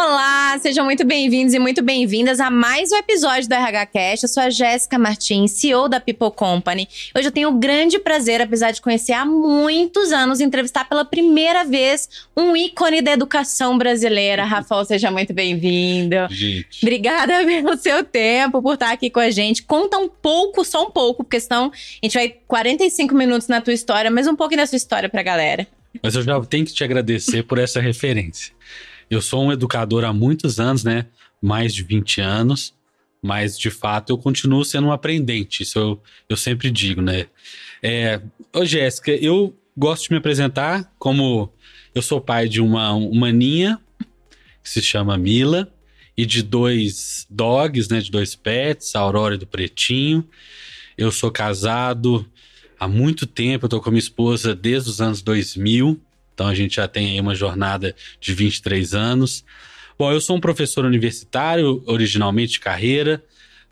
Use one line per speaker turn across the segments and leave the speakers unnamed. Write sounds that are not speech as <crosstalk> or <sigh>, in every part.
Olá, sejam muito bem-vindos e muito bem-vindas a mais um episódio do RH Cast. Eu sou a Jéssica Martins, CEO da People Company. Hoje eu tenho o grande prazer, apesar de conhecer há muitos anos, entrevistar pela primeira vez um ícone da educação brasileira. Rafael, seja muito bem-vindo.
Gente.
Obrigada <laughs> pelo seu tempo, por estar aqui com a gente. Conta um pouco, só um pouco, porque senão a gente vai 45 minutos na tua história, mas um pouquinho da sua história pra galera.
Mas eu já tenho que te agradecer por essa referência. Eu sou um educador há muitos anos, né? Mais de 20 anos. Mas, de fato, eu continuo sendo um aprendente. Isso eu, eu sempre digo, né? É, ô, Jéssica, eu gosto de me apresentar como eu sou pai de uma maninha que se chama Mila e de dois dogs, né? De dois pets, a Aurora e do Pretinho. Eu sou casado há muito tempo, eu tô com minha esposa desde os anos 2000. Então a gente já tem aí uma jornada de 23 anos. Bom, eu sou um professor universitário, originalmente de carreira,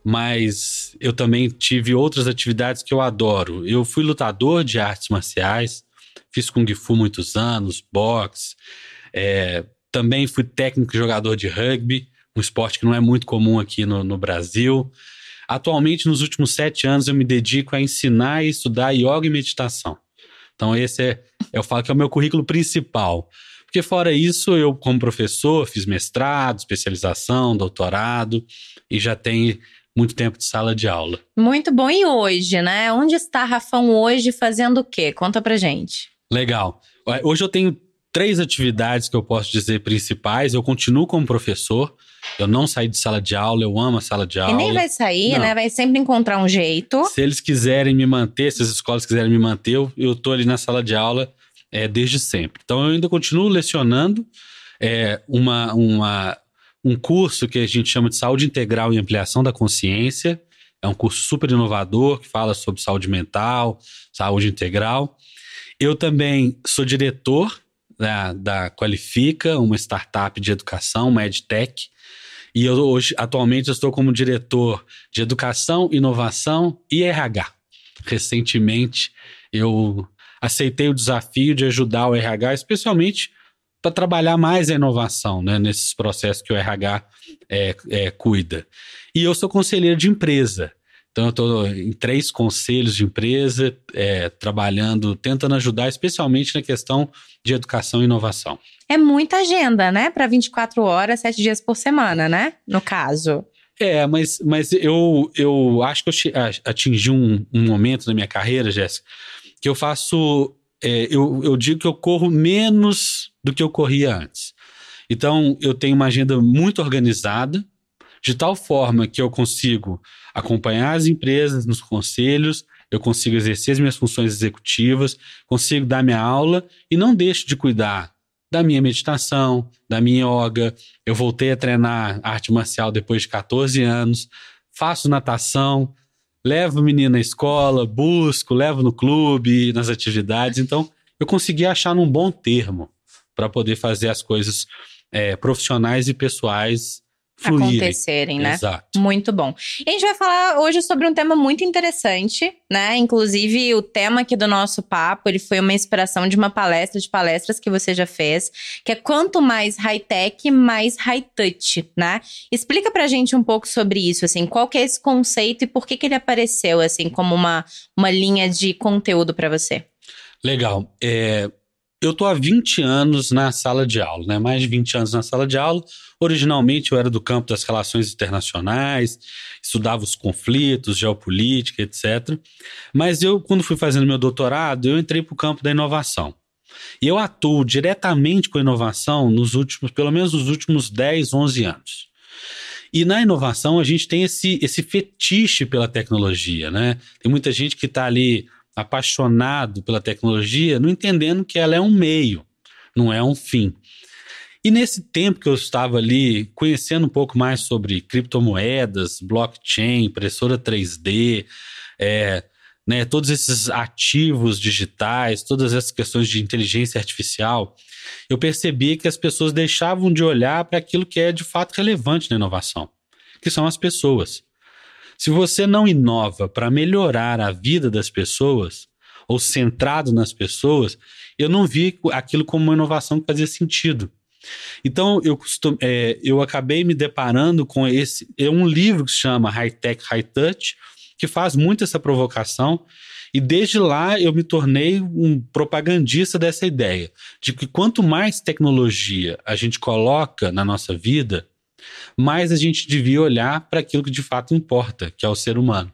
mas eu também tive outras atividades que eu adoro. Eu fui lutador de artes marciais, fiz Kung Fu muitos anos, boxe, é, também fui técnico e jogador de rugby, um esporte que não é muito comum aqui no, no Brasil. Atualmente, nos últimos sete anos, eu me dedico a ensinar e estudar yoga e meditação. Então, esse é, eu falo que é o meu currículo principal. Porque, fora isso, eu, como professor, fiz mestrado, especialização, doutorado e já tenho muito tempo de sala de aula.
Muito bom. E hoje, né? Onde está Rafão hoje fazendo o quê? Conta pra gente.
Legal. Hoje eu tenho três atividades que eu posso dizer principais. Eu continuo como professor. Eu não saí de sala de aula, eu amo a sala de aula.
E nem vai sair, não. né? Vai sempre encontrar um jeito.
Se eles quiserem me manter, se as escolas quiserem me manter, eu, eu tô ali na sala de aula é, desde sempre. Então eu ainda continuo lecionando é, uma, uma, um curso que a gente chama de saúde integral e ampliação da consciência. É um curso super inovador que fala sobre saúde mental, saúde integral. Eu também sou diretor da, da Qualifica, uma startup de educação, uma EdTech, e eu hoje, atualmente, eu estou como diretor de Educação, Inovação e RH. Recentemente, eu aceitei o desafio de ajudar o RH, especialmente para trabalhar mais a inovação, né, nesses processos que o RH é, é, cuida. E eu sou conselheiro de empresa. Então, eu estou em três conselhos de empresa, é, trabalhando, tentando ajudar, especialmente na questão de educação e inovação.
É muita agenda, né? Para 24 horas, 7 dias por semana, né? No caso.
É, mas, mas eu, eu acho que eu atingi um, um momento na minha carreira, Jéssica, que eu faço. É, eu, eu digo que eu corro menos do que eu corria antes. Então, eu tenho uma agenda muito organizada, de tal forma que eu consigo acompanhar as empresas nos conselhos, eu consigo exercer as minhas funções executivas, consigo dar minha aula e não deixo de cuidar da minha meditação, da minha yoga. Eu voltei a treinar arte marcial depois de 14 anos, faço natação, levo o menino na escola, busco, levo no clube, nas atividades. Então, eu consegui achar num bom termo para poder fazer as coisas é, profissionais e pessoais fluírem.
acontecerem, né?
Exato.
Muito bom. E a gente vai falar hoje sobre um tema muito interessante, né? Inclusive, o tema aqui do nosso papo, ele foi uma inspiração de uma palestra de palestras que você já fez, que é quanto mais high-tech, mais high-touch, né? Explica pra gente um pouco sobre isso, assim, qual que é esse conceito e por que que ele apareceu, assim, como uma, uma linha de conteúdo para você.
Legal. É, eu tô há 20 anos na sala de aula, né? Mais de 20 anos na sala de aula. Originalmente eu era do campo das relações internacionais, estudava os conflitos, geopolítica, etc. Mas eu, quando fui fazendo meu doutorado, eu entrei para o campo da inovação. E eu atuo diretamente com inovação nos últimos, pelo menos nos últimos 10, 11 anos. E na inovação a gente tem esse, esse fetiche pela tecnologia, né? Tem muita gente que está ali apaixonado pela tecnologia, não entendendo que ela é um meio, não é um fim. E nesse tempo que eu estava ali conhecendo um pouco mais sobre criptomoedas, blockchain, impressora 3D, é, né, todos esses ativos digitais, todas essas questões de inteligência artificial, eu percebi que as pessoas deixavam de olhar para aquilo que é de fato relevante na inovação, que são as pessoas. Se você não inova para melhorar a vida das pessoas, ou centrado nas pessoas, eu não vi aquilo como uma inovação que fazia sentido. Então, eu, costum, é, eu acabei me deparando com esse. É um livro que se chama High Tech, High Touch, que faz muito essa provocação. E desde lá eu me tornei um propagandista dessa ideia de que quanto mais tecnologia a gente coloca na nossa vida, mais a gente devia olhar para aquilo que de fato importa, que é o ser humano.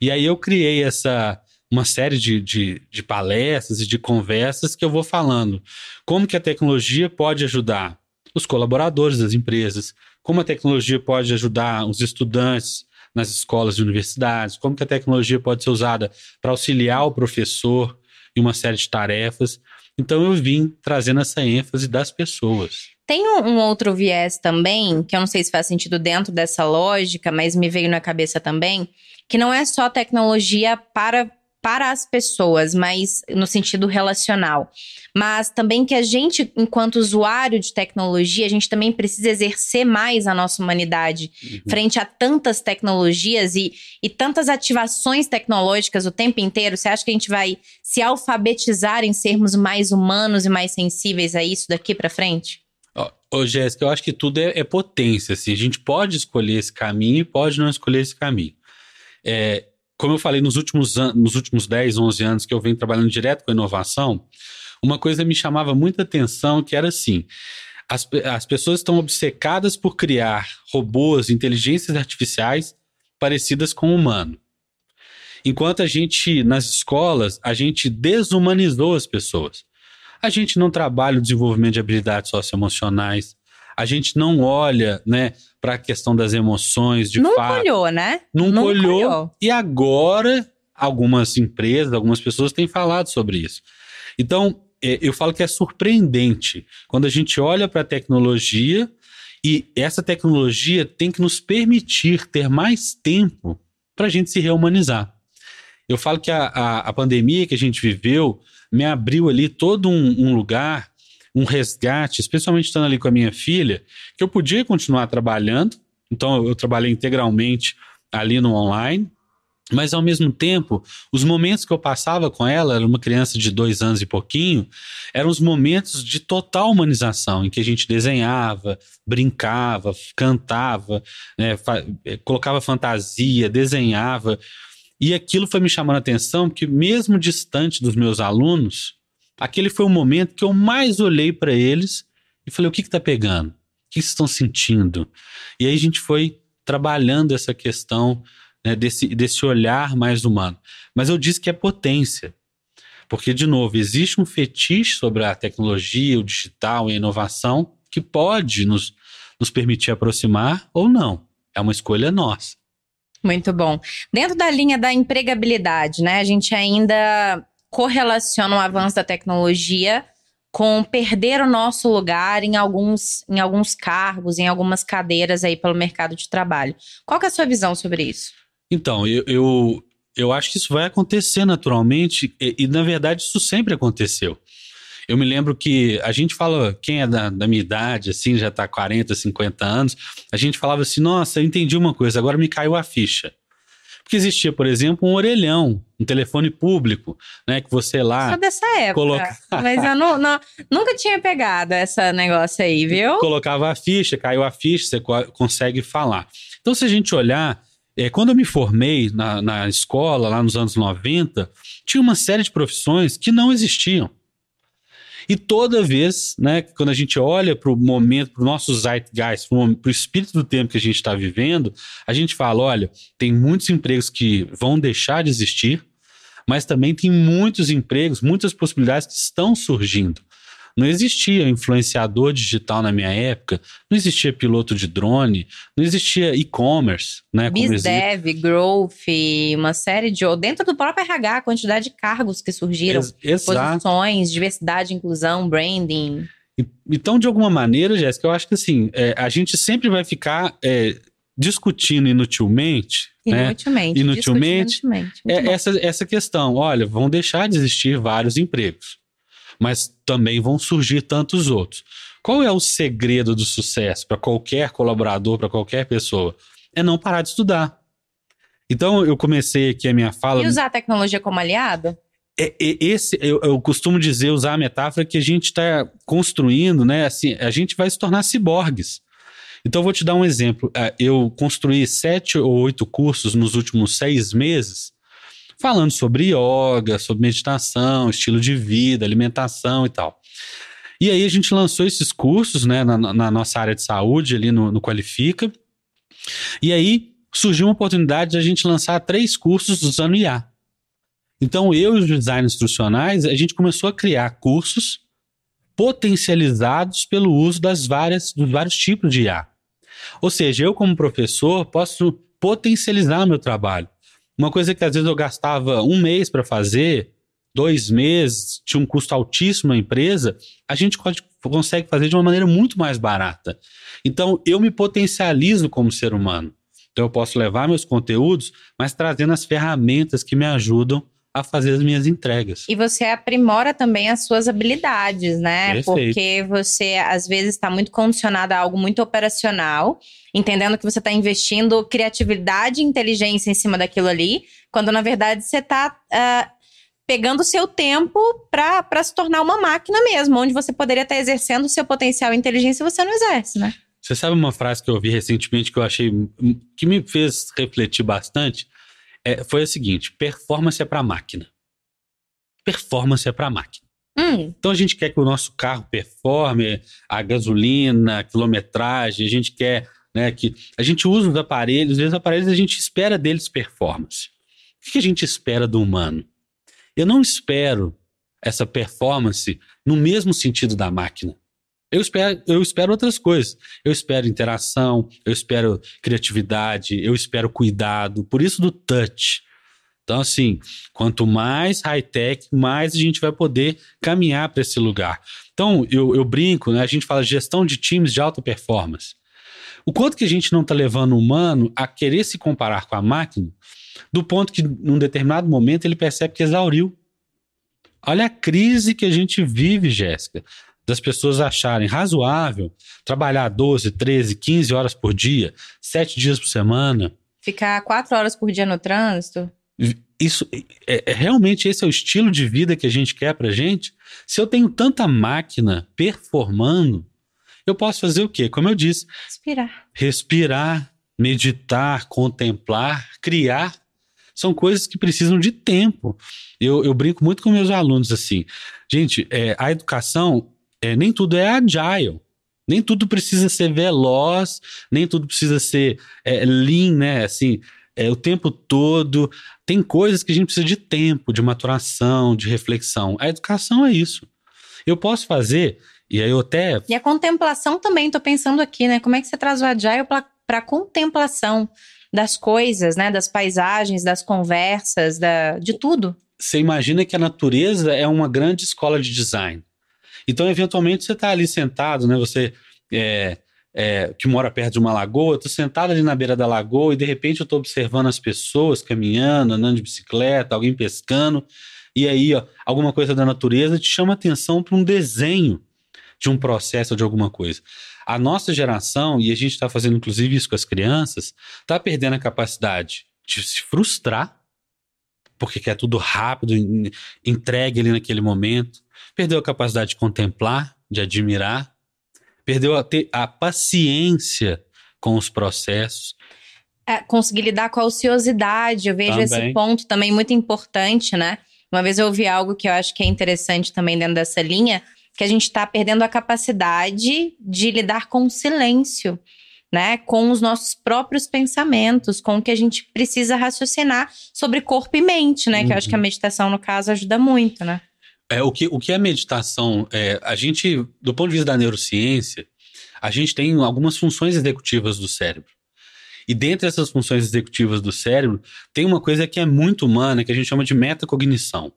E aí eu criei essa uma série de, de, de, palestras e de conversas que eu vou falando. Como que a tecnologia pode ajudar os colaboradores das empresas, como a tecnologia pode ajudar os estudantes nas escolas e universidades, como que a tecnologia pode ser usada para auxiliar o professor em uma série de tarefas. Então eu vim trazendo essa ênfase das pessoas.
Tem um, outro viés também, que eu não sei se faz sentido dentro dessa lógica, mas me veio na cabeça também, que não é só tecnologia para para as pessoas, mas no sentido relacional. Mas também que a gente, enquanto usuário de tecnologia, a gente também precisa exercer mais a nossa humanidade uhum. frente a tantas tecnologias e, e tantas ativações tecnológicas o tempo inteiro. Você acha que a gente vai se alfabetizar em sermos mais humanos e mais sensíveis a isso daqui para frente?
Ô, Jéssica, eu acho que tudo é, é, potência. Assim. A gente pode escolher esse caminho e pode não escolher esse caminho. É, como eu falei nos últimos, nos últimos 10, 11 anos que eu venho trabalhando direto com inovação, uma coisa me chamava muita atenção que era assim: as, as pessoas estão obcecadas por criar robôs, inteligências artificiais parecidas com o humano. Enquanto a gente, nas escolas, a gente desumanizou as pessoas. A gente não trabalha o desenvolvimento de habilidades socioemocionais, a gente não olha, né, para a questão das emoções, de
Nunca
fato.
olhou, né?
Nunca, Nunca olhou. olhou. E agora, algumas empresas, algumas pessoas têm falado sobre isso. Então, é, eu falo que é surpreendente quando a gente olha para a tecnologia e essa tecnologia tem que nos permitir ter mais tempo para a gente se rehumanizar. Eu falo que a, a, a, pandemia que a gente viveu me abriu ali todo um, um lugar um resgate, especialmente estando ali com a minha filha, que eu podia continuar trabalhando. Então, eu trabalhei integralmente ali no online. Mas, ao mesmo tempo, os momentos que eu passava com ela, era uma criança de dois anos e pouquinho, eram os momentos de total humanização, em que a gente desenhava, brincava, cantava, né, eh, colocava fantasia, desenhava. E aquilo foi me chamando a atenção, porque mesmo distante dos meus alunos, aquele foi o momento que eu mais olhei para eles e falei: o que está pegando? O que estão sentindo? E aí a gente foi trabalhando essa questão né, desse, desse olhar mais humano. Mas eu disse que é potência. Porque, de novo, existe um fetiche sobre a tecnologia, o digital e a inovação que pode nos, nos permitir aproximar ou não. É uma escolha nossa.
Muito bom. Dentro da linha da empregabilidade, né? A gente ainda correlaciona o avanço da tecnologia com perder o nosso lugar em alguns, em alguns cargos, em algumas cadeiras aí pelo mercado de trabalho. Qual é a sua visão sobre isso?
Então, eu, eu, eu acho que isso vai acontecer naturalmente e, e, na verdade, isso sempre aconteceu. Eu me lembro que a gente fala, quem é da, da minha idade, assim, já está 40, 50 anos, a gente falava assim, nossa, eu entendi uma coisa, agora me caiu a ficha. Porque existia, por exemplo, um orelhão, um telefone público, né? Que você lá.
Só dessa época. Coloca... <laughs> Mas eu não, não, nunca tinha pegado esse negócio aí, viu?
Colocava a ficha, caiu a ficha, você consegue falar. Então, se a gente olhar, é, quando eu me formei na, na escola, lá nos anos 90, tinha uma série de profissões que não existiam. E toda vez, né, quando a gente olha para o momento, para o nosso zeitgeist, para o espírito do tempo que a gente está vivendo, a gente fala: olha, tem muitos empregos que vão deixar de existir, mas também tem muitos empregos, muitas possibilidades que estão surgindo. Não existia influenciador digital na minha época, não existia piloto de drone, não existia e-commerce, né?
BizDev, Growth, uma série de. Dentro do próprio RH, a quantidade de cargos que surgiram, Ex posições, diversidade, inclusão, branding.
Então, de alguma maneira, Jéssica, eu acho que assim, é, a gente sempre vai ficar é, discutindo inutilmente.
Inutilmente.
Né? Inutilmente. inutilmente. É, essa, essa questão. Olha, vão deixar de existir vários empregos mas também vão surgir tantos outros. Qual é o segredo do sucesso para qualquer colaborador, para qualquer pessoa? É não parar de estudar. Então eu comecei aqui a minha fala.
E usar a tecnologia como aliado?
é, é, esse, eu, eu, costumo dizer, usar a metáfora que a gente está construindo, né? Assim, a gente vai se tornar ciborgues. Então, eu vou te dar um exemplo. É, eu construí sete ou oito cursos nos últimos seis meses, falando sobre yoga, sobre meditação, estilo de vida, alimentação e tal. E aí a gente lançou esses cursos, né, na, na nossa área de saúde, ali no, no Qualifica. E aí surgiu uma oportunidade de a gente lançar três cursos usando IA. Então, eu e os designers instrucionais, a gente começou a criar cursos potencializados pelo uso das várias, dos vários tipos de IA. Ou seja, eu, como professor, posso potencializar meu trabalho. Uma coisa que às vezes eu gastava um mês para fazer, dois meses, tinha um custo altíssimo na empresa, a gente consegue fazer de uma maneira muito mais barata. Então, eu me potencializo como ser humano. Então, eu posso levar meus conteúdos, mas trazendo as ferramentas que me ajudam a fazer as minhas entregas.
E você aprimora também as suas habilidades, né? Perfeito. Porque você, às vezes, está muito condicionado a algo muito operacional, entendendo que você está investindo criatividade e inteligência em cima daquilo ali, quando na verdade você está. Uh, ah, pegando o seu tempo para se tornar uma máquina mesmo, onde você poderia estar exercendo o seu potencial e inteligência e você não exerce, né?
Você sabe uma frase que eu ouvi recentemente que eu achei que me fez refletir bastante? É, foi a seguinte: performance é para máquina. Performance é para máquina. Hum. Então a gente quer que o nosso carro performe, a gasolina, a quilometragem, a gente quer né, que a gente usa os aparelhos, e os aparelhos a gente espera deles performance. O que a gente espera do humano? Eu não espero essa performance no mesmo sentido da máquina. Eu espero, eu espero outras coisas. Eu espero interação, eu espero criatividade, eu espero cuidado. Por isso do touch. Então, assim, quanto mais high-tech, mais a gente vai poder caminhar para esse lugar. Então, eu, eu brinco, né? A gente fala gestão de times de alta performance. O quanto que a gente não está levando o humano a querer se comparar com a máquina do ponto que, num determinado momento, ele percebe que exauriu. Olha a crise que a gente vive, Jéssica, das pessoas acharem razoável trabalhar 12, 13, 15 horas por dia, 7 dias por semana.
Ficar 4 horas por dia no trânsito.
Isso é, é, realmente esse é o estilo de vida que a gente quer pra gente? Se eu tenho tanta máquina performando, eu posso fazer o quê? Como eu disse,
respirar.
Respirar, meditar, contemplar, criar são coisas que precisam de tempo. Eu, eu brinco muito com meus alunos assim, gente, é, a educação, é, nem tudo é agile. Nem tudo precisa ser veloz, nem tudo precisa ser é, lean, né? Assim, é, o tempo todo. Tem coisas que a gente precisa de tempo, de maturação, de reflexão. A educação é isso. Eu posso fazer, e aí eu até.
E a contemplação também, tô pensando aqui, né? Como é que você traz o agile para contemplação? das coisas, né? Das paisagens, das conversas, da, de tudo.
Você imagina que a natureza é uma grande escola de design. Então, eventualmente, você está ali sentado, né? Você é, é, que mora perto de uma lagoa, estou sentado ali na beira da lagoa e de repente eu estou observando as pessoas caminhando, andando de bicicleta, alguém pescando, e aí ó, alguma coisa da natureza te chama atenção para um desenho de um processo de alguma coisa. A nossa geração, e a gente está fazendo inclusive isso com as crianças, está perdendo a capacidade de se frustrar, porque quer tudo rápido, entregue ali naquele momento. Perdeu a capacidade de contemplar, de admirar. Perdeu a, ter a paciência com os processos.
É, conseguir lidar com a ociosidade. Eu vejo também. esse ponto também muito importante, né? Uma vez eu ouvi algo que eu acho que é interessante também dentro dessa linha que a gente está perdendo a capacidade de lidar com o silêncio, né? Com os nossos próprios pensamentos, com o que a gente precisa raciocinar sobre corpo e mente, né? Uhum. Que eu acho que a uhum. meditação, no caso, ajuda muito, né?
É, o, que, o que é meditação? É, a gente, do ponto de vista da neurociência, a gente tem algumas funções executivas do cérebro. E dentre essas funções executivas do cérebro, tem uma coisa que é muito humana, que a gente chama de metacognição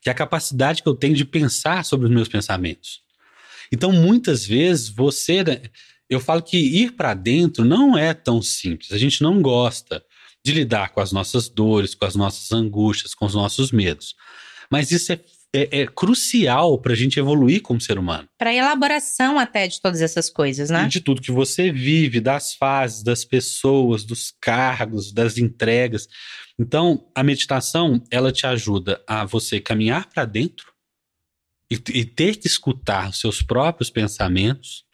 que é a capacidade que eu tenho de pensar sobre os meus pensamentos. Então, muitas vezes, você. Né, eu falo que ir para dentro não é tão simples. A gente não gosta de lidar com as nossas dores, com as nossas angústias, com os nossos medos. Mas isso é é, é crucial para a gente evoluir como ser humano.
Para elaboração até de todas essas coisas, né?
E de tudo que você vive, das fases, das pessoas, dos cargos, das entregas. Então, a meditação, ela te ajuda a você caminhar para dentro e, e ter que escutar os seus próprios pensamentos.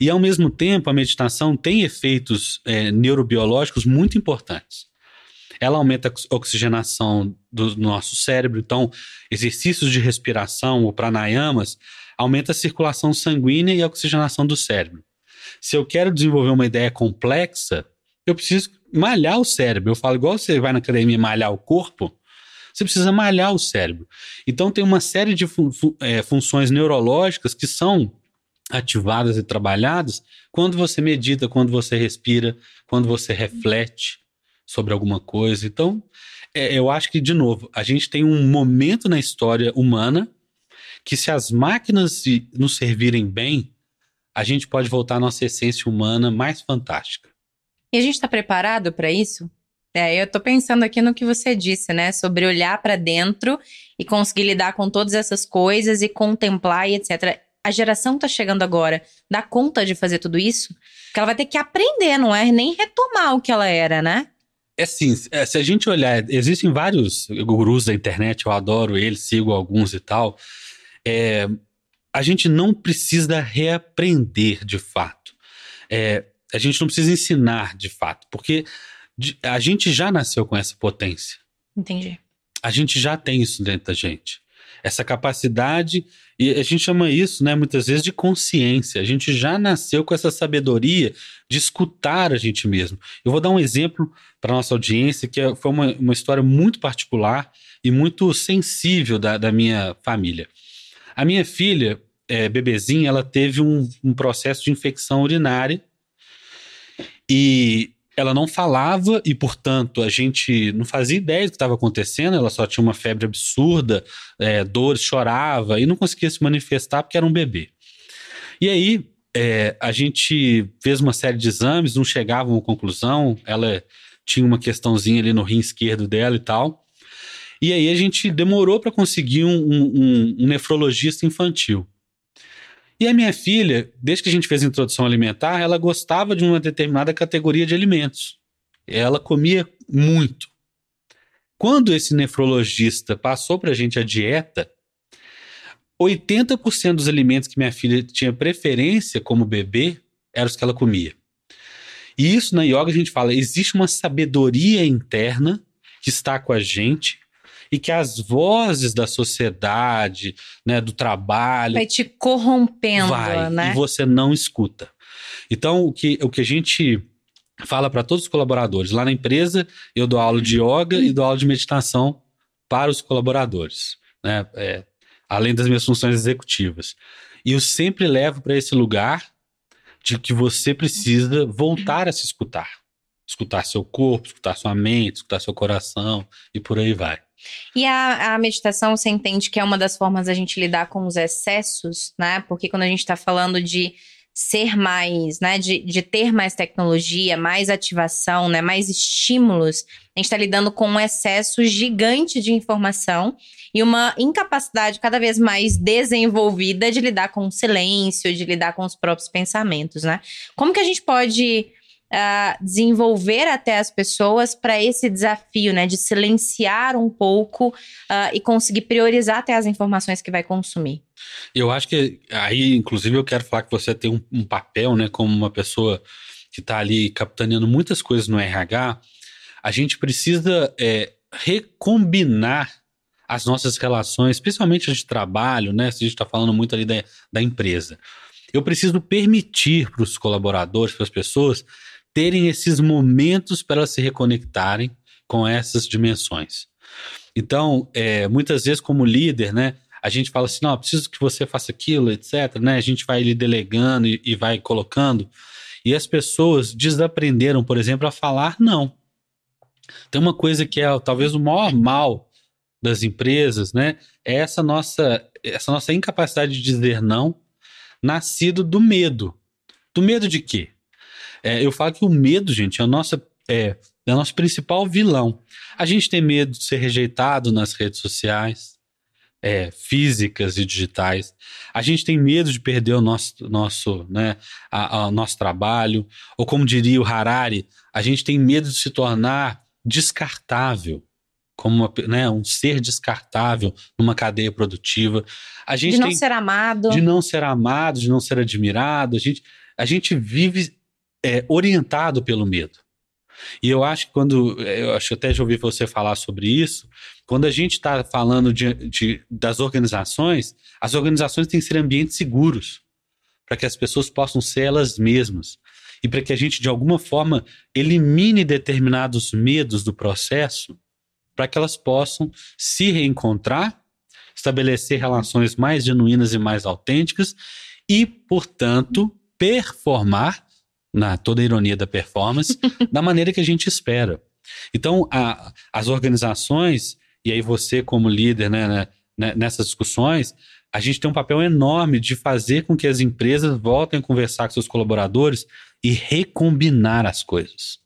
E, ao mesmo tempo, a meditação tem efeitos é, neurobiológicos muito importantes ela aumenta a oxigenação do nosso cérebro. Então, exercícios de respiração ou pranayamas aumenta a circulação sanguínea e a oxigenação do cérebro. Se eu quero desenvolver uma ideia complexa, eu preciso malhar o cérebro. Eu falo igual você vai na academia malhar o corpo, você precisa malhar o cérebro. Então tem uma série de fun fun é, funções neurológicas que são ativadas e trabalhadas quando você medita, quando você respira, quando você reflete sobre alguma coisa. Então, é, eu acho que, de novo, a gente tem um momento na história humana que, se as máquinas nos servirem bem, a gente pode voltar à nossa essência humana mais fantástica.
E a gente está preparado para isso? É, eu estou pensando aqui no que você disse, né? Sobre olhar para dentro e conseguir lidar com todas essas coisas e contemplar e etc. A geração que está chegando agora dá conta de fazer tudo isso? Porque ela vai ter que aprender, não é nem retomar o que ela era, né?
É assim, é, se a gente olhar, existem vários gurus da internet, eu adoro eles, sigo alguns e tal. É, a gente não precisa reaprender de fato. É, a gente não precisa ensinar de fato, porque a gente já nasceu com essa potência.
Entendi.
A gente já tem isso dentro da gente essa capacidade, e a gente chama isso, né, muitas vezes, de consciência. A gente já nasceu com essa sabedoria de escutar a gente mesmo. Eu vou dar um exemplo para nossa audiência, que é, foi uma, uma história muito particular e muito sensível da, da minha família. A minha filha, é, bebezinha, ela teve um, um processo de infecção urinária e ela não falava e, portanto, a gente não fazia ideia do que estava acontecendo. Ela só tinha uma febre absurda, é, dores, chorava e não conseguia se manifestar porque era um bebê. E aí é, a gente fez uma série de exames, não chegava a uma conclusão. Ela tinha uma questãozinha ali no rim esquerdo dela e tal. E aí a gente demorou para conseguir um, um, um nefrologista infantil. E a minha filha, desde que a gente fez a introdução alimentar, ela gostava de uma determinada categoria de alimentos. Ela comia muito. Quando esse nefrologista passou para a gente a dieta, 80% dos alimentos que minha filha tinha preferência como bebê eram os que ela comia. E isso na yoga a gente fala, existe uma sabedoria interna que está com a gente e que as vozes da sociedade, né, do trabalho.
Vai te corrompendo, vai, né?
E você não escuta. Então, o que, o que a gente fala para todos os colaboradores, lá na empresa, eu dou aula de yoga e dou aula de meditação para os colaboradores, né? É, além das minhas funções executivas. E eu sempre levo para esse lugar de que você precisa voltar a se escutar. Escutar seu corpo, escutar sua mente, escutar seu coração e por aí vai.
E a, a, meditação, você entende que é uma das formas da gente lidar com os excessos, né? Porque quando a gente está falando de ser mais, né, de, de ter mais tecnologia, mais ativação, né, mais estímulos, a gente está lidando com um excesso gigante de informação e uma incapacidade cada vez mais desenvolvida de lidar com o silêncio, de lidar com os próprios pensamentos, né? Como que a gente pode uh, desenvolver até as pessoas para esse desafio, né? De silenciar um pouco uh, e conseguir priorizar até as informações que vai consumir.
Eu acho que aí, inclusive, eu quero falar que você tem um, um papel, né? Como uma pessoa que está ali capitaneando muitas coisas no RH, a gente precisa é, recombinar as nossas relações, principalmente de trabalho, né? Se a gente está falando muito ali da, da empresa. Eu preciso permitir para os colaboradores, para as pessoas, terem esses momentos para se reconectarem com essas dimensões. Então, é, muitas vezes, como líder, né, a gente fala assim: não, preciso que você faça aquilo, etc. Né? A gente vai lhe delegando e, e vai colocando. E as pessoas desaprenderam, por exemplo, a falar não. Tem uma coisa que é talvez o maior mal das empresas, né? É essa nossa, essa nossa incapacidade de dizer não, nascido do medo. Do medo de quê? É, eu falo que o medo, gente, é, a nossa, é, é o nosso principal vilão. A gente tem medo de ser rejeitado nas redes sociais, é, físicas e digitais. A gente tem medo de perder o nosso, nosso, né, a, a, nosso trabalho, ou como diria o Harari, a gente tem medo de se tornar descartável, como uma, né, um ser descartável numa cadeia produtiva. A gente
de não
tem,
ser amado.
De não ser amado, de não ser admirado. A gente, a gente vive é, orientado pelo medo. E eu acho que quando. Eu acho que até já ouvi você falar sobre isso. Quando a gente está falando de, de, das organizações, as organizações têm que ser ambientes seguros para que as pessoas possam ser elas mesmas. E para que a gente, de alguma forma, elimine determinados medos do processo para que elas possam se reencontrar, estabelecer relações mais genuínas e mais autênticas e, portanto, performar na toda a ironia da performance, <laughs> da maneira que a gente espera. Então, a, as organizações, e aí você como líder né, né, né, nessas discussões, a gente tem um papel enorme de fazer com que as empresas voltem a conversar com seus colaboradores e recombinar as coisas.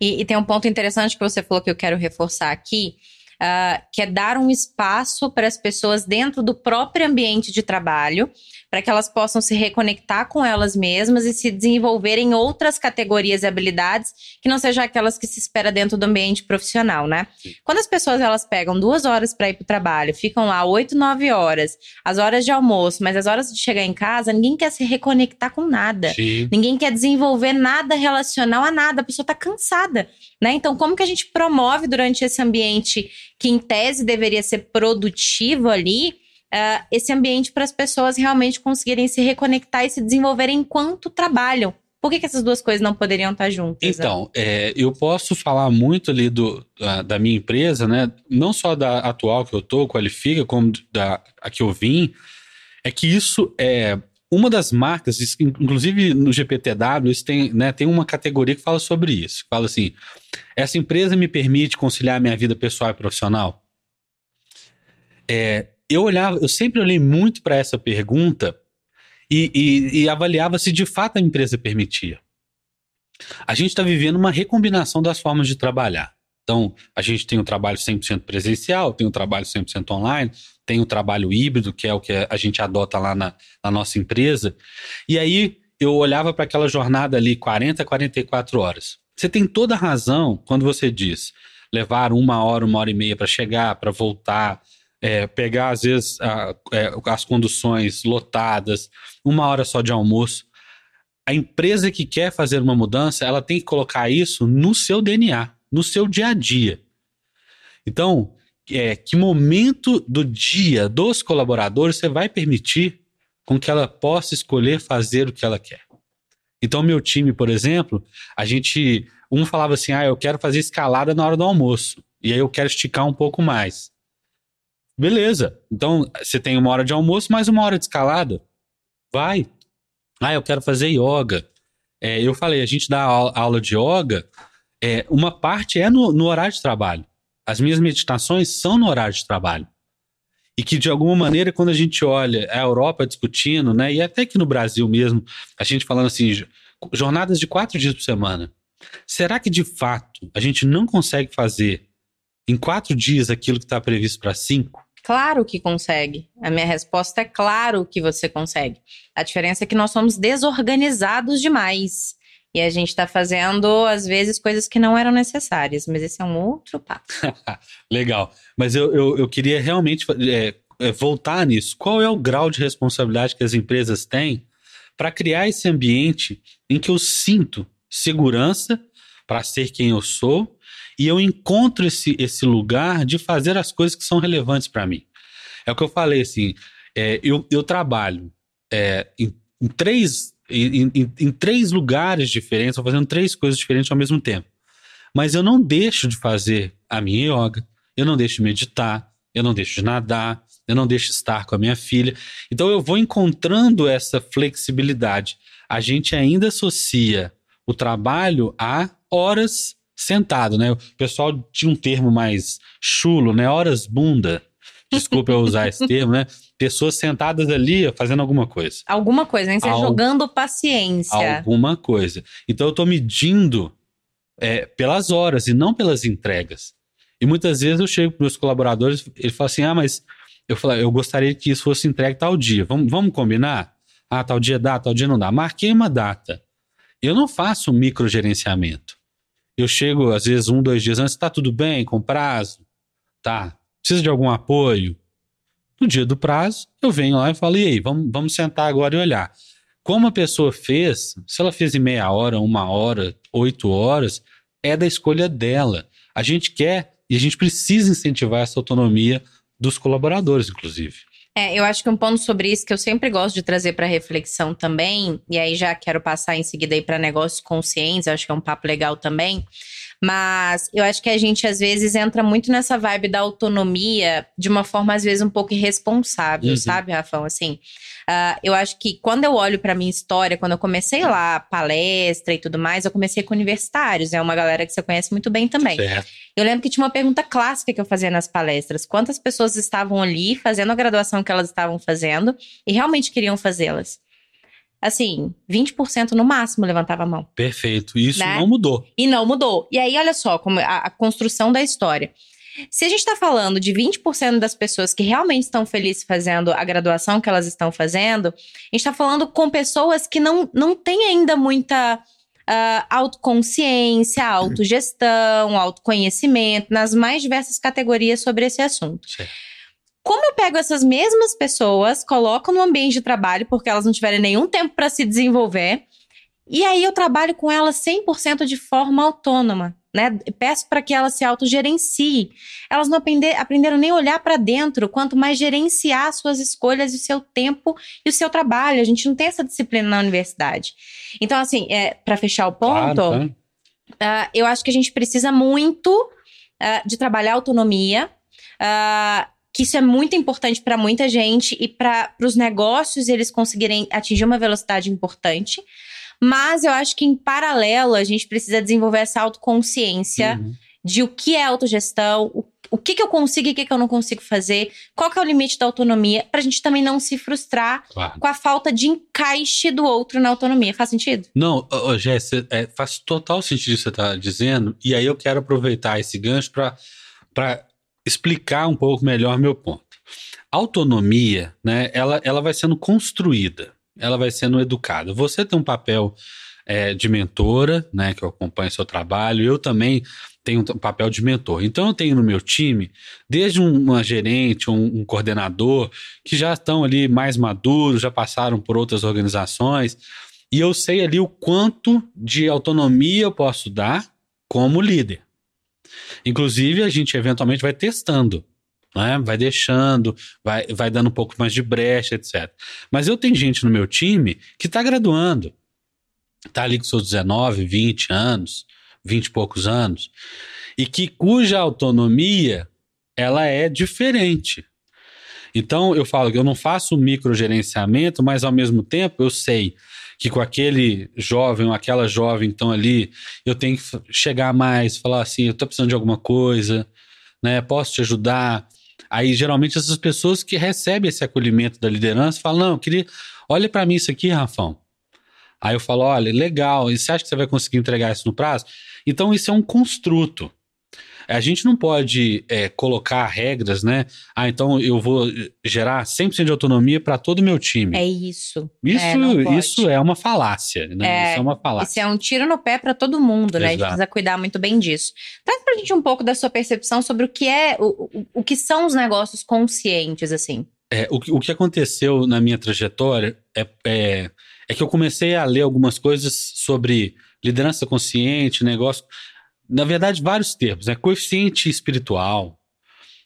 E, e tem um ponto interessante que você falou que eu quero reforçar aqui, uh, que é dar um espaço para as pessoas dentro do próprio ambiente de trabalho para que elas possam se reconectar com elas mesmas e se desenvolver em outras categorias e habilidades que não sejam aquelas que se espera dentro do ambiente profissional, né? Quando as pessoas elas pegam duas horas para ir para o trabalho, ficam lá oito, nove horas, as horas de almoço, mas as horas de chegar em casa, ninguém quer se reconectar com nada. Sim. Ninguém quer desenvolver nada relacional a nada. A pessoa está cansada, né? Então, como que a gente promove durante esse ambiente que em tese deveria ser produtivo ali? uh, esse ambiente para as pessoas realmente conseguirem se reconectar e se desenvolverem enquanto trabalham. Por que, que essas duas coisas não poderiam estar juntas?
Então, é, eu posso falar muito ali do, da, da, minha empresa, né? Não só da atual que eu tô, Qualifica, como da a que eu vim. É que isso é uma das marcas, inclusive no GPTW, isso tem, né, tem uma categoria que fala sobre isso. Fala assim: essa empresa me permite conciliar minha vida pessoal e profissional? É, eu olhava, eu sempre olhei muito para essa pergunta e, e, e, avaliava se de fato a empresa permitia. A gente está vivendo uma recombinação das formas de trabalhar. Então, a gente tem o um trabalho 100% presencial, tem o um trabalho 100% online, tem o trabalho híbrido, que é o que a gente adota lá na, na nossa empresa. E aí, eu olhava para aquela jornada ali, 40, 44 horas. Você tem toda a razão quando você diz levar uma hora, uma hora e meia para chegar, para voltar, é, pegar, às vezes, a, é, as conduções lotadas, uma hora só de almoço. A empresa que quer fazer uma mudança, ela tem que colocar isso no seu DNA, no seu dia a dia. Então, é, que momento do dia dos colaboradores você vai permitir com que ela possa escolher fazer o que ela quer? Então, meu time, por exemplo, a gente. Um falava assim: ah, eu quero fazer escalada na hora do almoço. E aí eu quero esticar um pouco mais. Beleza. Então, você tem uma hora de almoço, mais uma hora de escalada. Vai. Ah, eu quero fazer yoga. É, eu falei, a gente dá aula de yoga, é, uma parte é no, no horário de trabalho. As minhas meditações são no horário de trabalho. E que, de alguma maneira, quando a gente olha a Europa discutindo, né, e até aqui no Brasil mesmo, a gente falando assim, jornadas de quatro dias por semana. Será que, de fato, a gente não consegue fazer em quatro dias aquilo que está previsto para cinco?
Claro que consegue. A minha resposta é claro que você consegue. A diferença é que nós somos desorganizados demais. E a gente está fazendo, às vezes, coisas que não eram necessárias. Mas esse é um outro papo. <laughs>
Legal. Mas eu, eu, eu queria realmente é, é, voltar nisso. Qual é o grau de responsabilidade que as empresas têm para criar esse ambiente em que eu sinto segurança para ser quem eu sou e eu encontro esse, esse lugar de fazer as coisas que são relevantes para mim. É o que eu falei, assim, é, eu, eu trabalho é, em, em, três, em, em, em, três lugares diferentes, estou fazendo três coisas diferentes ao mesmo tempo. Mas eu não deixo de fazer a minha yoga, eu não deixo de meditar, eu não deixo de nadar, eu não deixo de estar com a minha filha. Então eu vou encontrando essa flexibilidade. A gente ainda associa o trabalho a horas sentado, né? O pessoal tinha um termo mais chulo, né? Horas bunda. Desculpa eu usar esse termo, né? Pessoas sentadas ali fazendo alguma coisa.
Alguma coisa, né? Você Al... jogando paciência.
Alguma coisa. Então eu tô medindo é, pelas horas e não pelas entregas. E muitas vezes eu chego para meus colaboradores, ele fala assim: ah, mas eu falei, eu gostaria que isso fosse entregue tal dia. Vamos, vamos combinar? Ah, tal dia dá, tal dia não dá. Marquei uma data. Eu não faço microgerenciamento. Eu chego, às vezes, um, dois dias antes, tá tudo bem, com prazo? Tá. Precisa de algum apoio? No dia do prazo, eu venho lá e falo, e aí, vamos, vamos sentar agora e olhar. Como a pessoa fez, se ela fez em meia hora, uma hora, oito horas, é da escolha dela. A gente quer e a gente precisa incentivar essa autonomia dos colaboradores, inclusive.
É, eu acho que um ponto sobre isso que eu sempre gosto de trazer para reflexão também, e aí já quero passar em seguida aí para negócios conscientes, acho que é um papo legal também. Mas eu acho que a gente às vezes entra muito nessa vibe da autonomia de uma forma às vezes um pouco irresponsável, uhum. sabe, Rafão? Assim, Uh, eu acho que quando eu olho para minha história, quando eu comecei lá, palestra e tudo mais, eu comecei com universitários, é uma galera que você conhece muito bem também. Certo. Eu lembro que tinha uma pergunta clássica que eu fazia nas palestras: quantas pessoas estavam ali fazendo a graduação que elas estavam fazendo e realmente queriam fazê-las? Assim, 20% no máximo levantava a mão.
Perfeito. Isso né? não mudou.
E não mudou. E aí, olha só, como a, a construção da história. Se a gente está falando de 20% das pessoas que realmente estão felizes fazendo a graduação que elas estão fazendo, a gente está falando com pessoas que não, não têm ainda muita uh, autoconsciência, autogestão, autoconhecimento, nas mais diversas categorias sobre esse assunto. Sim. Como eu pego essas mesmas pessoas, coloco no ambiente de trabalho, porque elas não tiverem nenhum tempo para se desenvolver, e aí eu trabalho com elas 100% de forma autônoma né? Peço para que elas se autogerenciem. Elas não aprender, aprenderam nem olhar para dentro, quanto mais gerenciar suas escolhas e o seu tempo e o seu trabalho. A gente não tem essa disciplina na universidade. Então, assim, é, para fechar o ponto, claro, uh, eu acho que a gente precisa muito uh, de trabalhar autonomia. Uh, que isso é muito importante para muita gente e para os negócios eles conseguirem atingir uma velocidade importante. Mas eu acho que em paralelo a gente precisa desenvolver essa autoconsciência uhum. de o que é autogestão, o, o que, que eu consigo e o que, que eu não consigo fazer, qual que é o limite da autonomia, pra gente também não se frustrar claro. com a falta de encaixe do outro na autonomia. Faz sentido?
Não, oh, Jéssica, é, faz total sentido o que você está dizendo, e aí eu quero aproveitar esse gancho para explicar um pouco melhor meu ponto. autonomia, né, ela, ela vai sendo construída ela vai sendo educada. Você tem um papel é, de mentora, né, que eu acompanho seu trabalho, eu também tenho um papel de mentor. Então eu tenho no meu time, desde uma gerente, um, um coordenador, que já estão ali mais maduros, já passaram por outras organizações, e eu sei ali o quanto de autonomia eu posso dar como líder. Inclusive, a gente eventualmente vai testando né? Vai deixando, vai, vai dando um pouco mais de brecha, etc. Mas eu tenho gente no meu time que está graduando, está ali com seus 19, 20 anos, 20 e poucos anos, e que cuja autonomia ela é diferente. Então eu falo que eu não faço microgerenciamento, mas ao mesmo tempo eu sei que com aquele jovem ou aquela jovem então ali, eu tenho que chegar mais, falar assim, eu estou precisando de alguma coisa, né? Posso te ajudar? Aí, geralmente, essas pessoas que recebem esse acolhimento da liderança falam: Não, queria, olha para mim isso aqui, Rafão. Aí eu falo: Olha, legal, e você acha que você vai conseguir entregar isso no prazo? Então, isso é um construto. A gente não pode é, colocar regras, né? Ah, então eu vou gerar 100% de autonomia para todo o meu time.
É isso.
Isso é, isso é uma falácia, né? É, isso é uma falácia.
Isso é um tiro no pé para todo mundo, né? Exato. A gente precisa cuidar muito bem disso. Traz pra gente um pouco da sua percepção sobre o que é, o, o, o que são os negócios conscientes, assim.
É, o, o que aconteceu na minha trajetória é, é, é que eu comecei a ler algumas coisas sobre liderança consciente, negócio na verdade, vários termos, né? Coeficiente espiritual,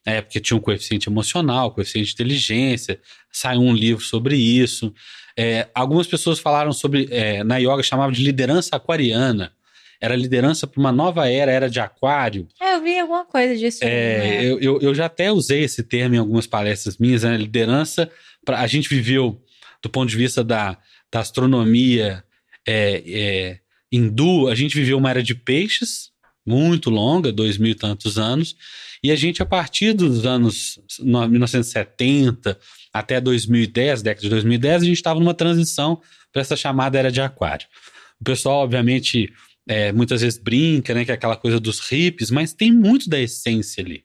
é, porque tinha um coeficiente emocional, coeficiente de inteligência, saiu um livro sobre isso. É, algumas pessoas falaram sobre, é, na yoga chamava de liderança aquariana. Era liderança para uma nova era, era de aquário.
É, eu vi alguma coisa disso.
É, né? eu, eu, eu, já até usei esse termo em algumas palestras minhas, né? Liderança, pra, a gente viveu, do ponto de vista da, da astronomia é, é, hindu, a gente viveu uma era de peixes, muito longa, dois mil e tantos anos, e a gente, a partir dos anos 1970 até 2010, década de 2010, a gente estava numa transição para essa chamada era de aquário. O pessoal, obviamente, é, muitas vezes brinca, né, que é aquela coisa dos hippies, mas tem muito da essência ali.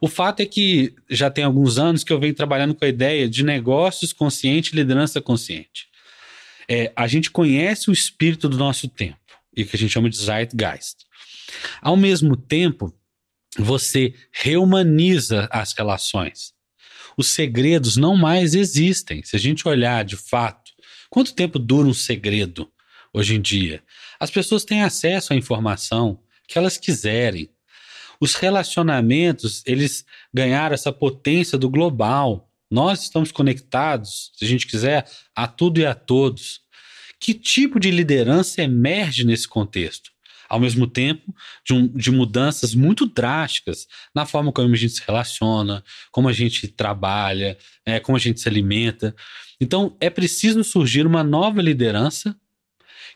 O fato é que já tem alguns anos que eu venho trabalhando com a ideia de negócios consciente e liderança consciente. É, a gente conhece o espírito do nosso tempo, e que a gente chama de Zeitgeist. Ao mesmo tempo, você reumaniza as relações. Os segredos não mais existem. Se a gente olhar de fato, quanto tempo dura um segredo hoje em dia? As pessoas têm acesso à informação que elas quiserem. Os relacionamentos, eles ganharam essa potência do global. Nós estamos conectados, se a gente quiser, a tudo e a todos. Que tipo de liderança emerge nesse contexto? Ao mesmo tempo, de, um, de mudanças muito drásticas na forma como a gente se relaciona, como a gente trabalha, é, como a gente se alimenta. Então, é preciso surgir uma nova liderança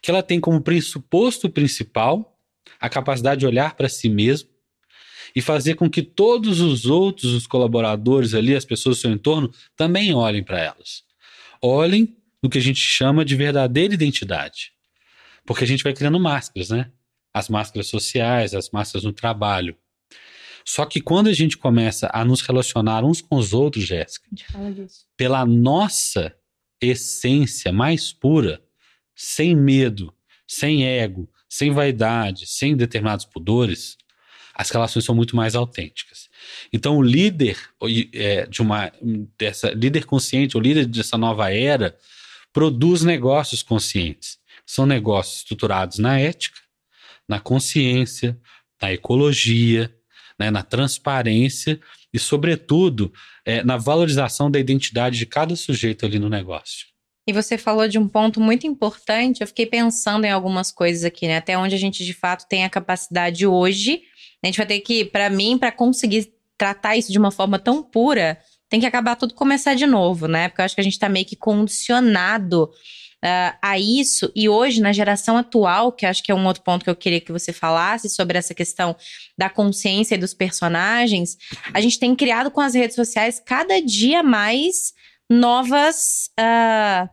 que ela tem como pressuposto principal a capacidade de olhar para si mesmo e fazer com que todos os outros, os colaboradores ali, as pessoas do seu entorno, também olhem para elas. Olhem no que a gente chama de verdadeira identidade. Porque a gente vai criando máscaras, né? As máscaras sociais, as máscaras no trabalho. Só que quando a gente começa a nos relacionar uns com os outros, Jéssica, pela nossa essência mais pura, sem medo, sem ego, sem vaidade, sem determinados pudores, as relações são muito mais autênticas. Então, o líder é, de uma dessa líder consciente, o líder dessa nova era, produz negócios conscientes. São negócios estruturados na ética, na consciência, na ecologia, né, na transparência e, sobretudo, é, na valorização da identidade de cada sujeito ali no negócio.
E você falou de um ponto muito importante. Eu fiquei pensando em algumas coisas aqui, né? Até onde a gente de fato tem a capacidade hoje. A gente vai ter que, para mim, para conseguir tratar isso de uma forma tão pura, tem que acabar tudo começar de novo, né? Porque eu acho que a gente tá meio que condicionado uh, a isso. E hoje, na geração atual, que acho que é um outro ponto que eu queria que você falasse sobre essa questão da consciência e dos personagens, a gente tem criado com as redes sociais cada dia mais novas uh,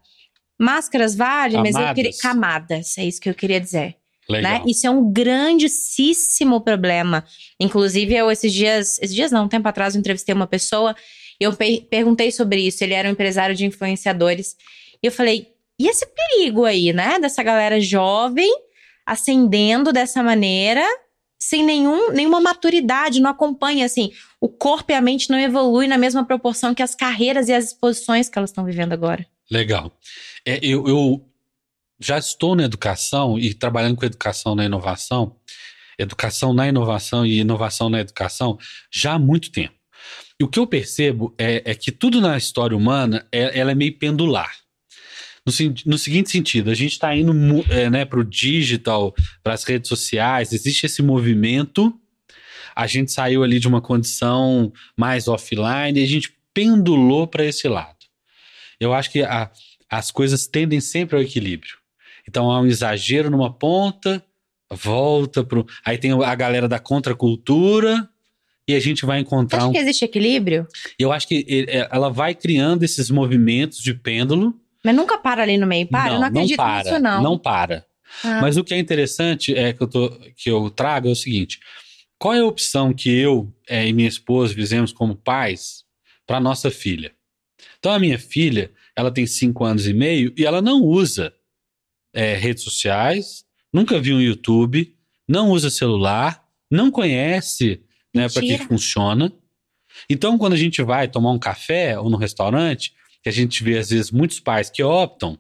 máscaras, vale, mas eu queria. Camadas, é isso que eu queria dizer. Né? Isso é um grandíssimo problema. Inclusive, eu esses dias, esses dias não, um tempo atrás, eu entrevistei uma pessoa eu perguntei sobre isso. Ele era um empresário de influenciadores. E eu falei: e esse perigo aí, né? Dessa galera jovem ascendendo dessa maneira, sem nenhum, nenhuma maturidade, não acompanha, assim. O corpo e a mente não evoluem na mesma proporção que as carreiras e as exposições que elas estão vivendo agora.
Legal. É, eu, eu já estou na educação e trabalhando com educação na inovação, educação na inovação e inovação na educação já há muito tempo. E o que eu percebo é, é que tudo na história humana é, ela é meio pendular. No, no seguinte sentido, a gente está indo é, né, para o digital, para as redes sociais, existe esse movimento. A gente saiu ali de uma condição mais offline e a gente pendulou para esse lado. Eu acho que a, as coisas tendem sempre ao equilíbrio. Então há um exagero numa ponta, volta para. Aí tem a galera da contracultura, e a gente vai encontrar. Acho
um... que existe equilíbrio?
Eu acho que é, ela vai criando esses movimentos de pêndulo.
Mas nunca para ali no meio, para? Não, eu não acredito
não para,
nisso, não.
Não para. Ah. Mas o que é interessante é que eu, tô, que eu trago é o seguinte: qual é a opção que eu é, e minha esposa fizemos como pais para nossa filha? Então, a minha filha, ela tem cinco anos e meio e ela não usa é, redes sociais, nunca viu um YouTube, não usa celular, não conhece né, para que funciona. Então, quando a gente vai tomar um café ou no restaurante, que a gente vê às vezes muitos pais que optam,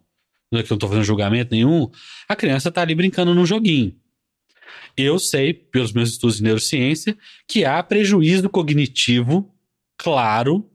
não é que eu não estou fazendo julgamento nenhum, a criança está ali brincando num joguinho. Eu sei, pelos meus estudos de neurociência, que há prejuízo cognitivo claro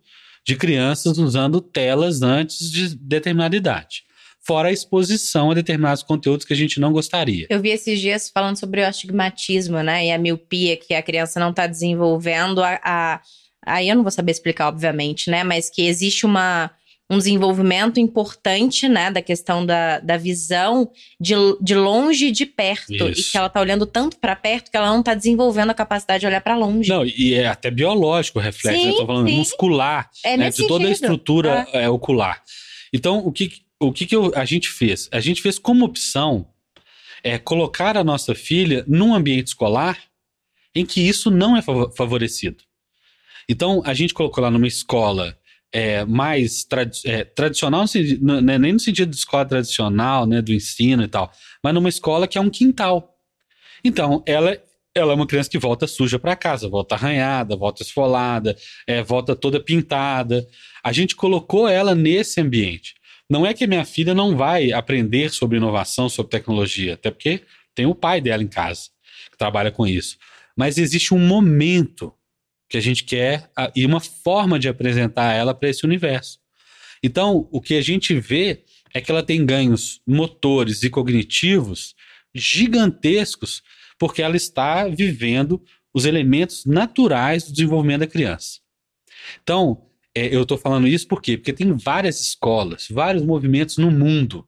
de crianças usando telas antes de determinada idade fora a exposição a determinados conteúdos que a gente não gostaria.
Eu vi esses dias falando sobre o astigmatismo, né? E a miopia que a criança não está desenvolvendo. A, a, aí eu não vou saber explicar, obviamente, né? Mas que existe uma, um desenvolvimento importante, né? Da questão da, da visão de, de longe e de perto. Isso. E que ela tá olhando tanto para perto que ela não tá desenvolvendo a capacidade de olhar para longe.
Não, e é até biológico o reflexo. Sim, né? Eu tô falando sim. muscular, é né? de toda a estrutura é. É, ocular. Então, o que, o que, que eu, a gente fez? A gente fez como opção é, colocar a nossa filha num ambiente escolar em que isso não é favorecido. Então, a gente colocou lá numa escola é, mais tradi é, tradicional, né, nem no sentido de escola tradicional, né, do ensino e tal, mas numa escola que é um quintal. Então, ela, ela é uma criança que volta suja para casa, volta arranhada, volta esfolada, é, volta toda pintada. A gente colocou ela nesse ambiente. Não é que minha filha não vai aprender sobre inovação, sobre tecnologia, até porque tem o pai dela em casa que trabalha com isso. Mas existe um momento que a gente quer e uma forma de apresentar ela para esse universo. Então, o que a gente vê é que ela tem ganhos motores e cognitivos gigantescos, porque ela está vivendo os elementos naturais do desenvolvimento da criança. Então, é, eu estou falando isso por quê? Porque tem várias escolas, vários movimentos no mundo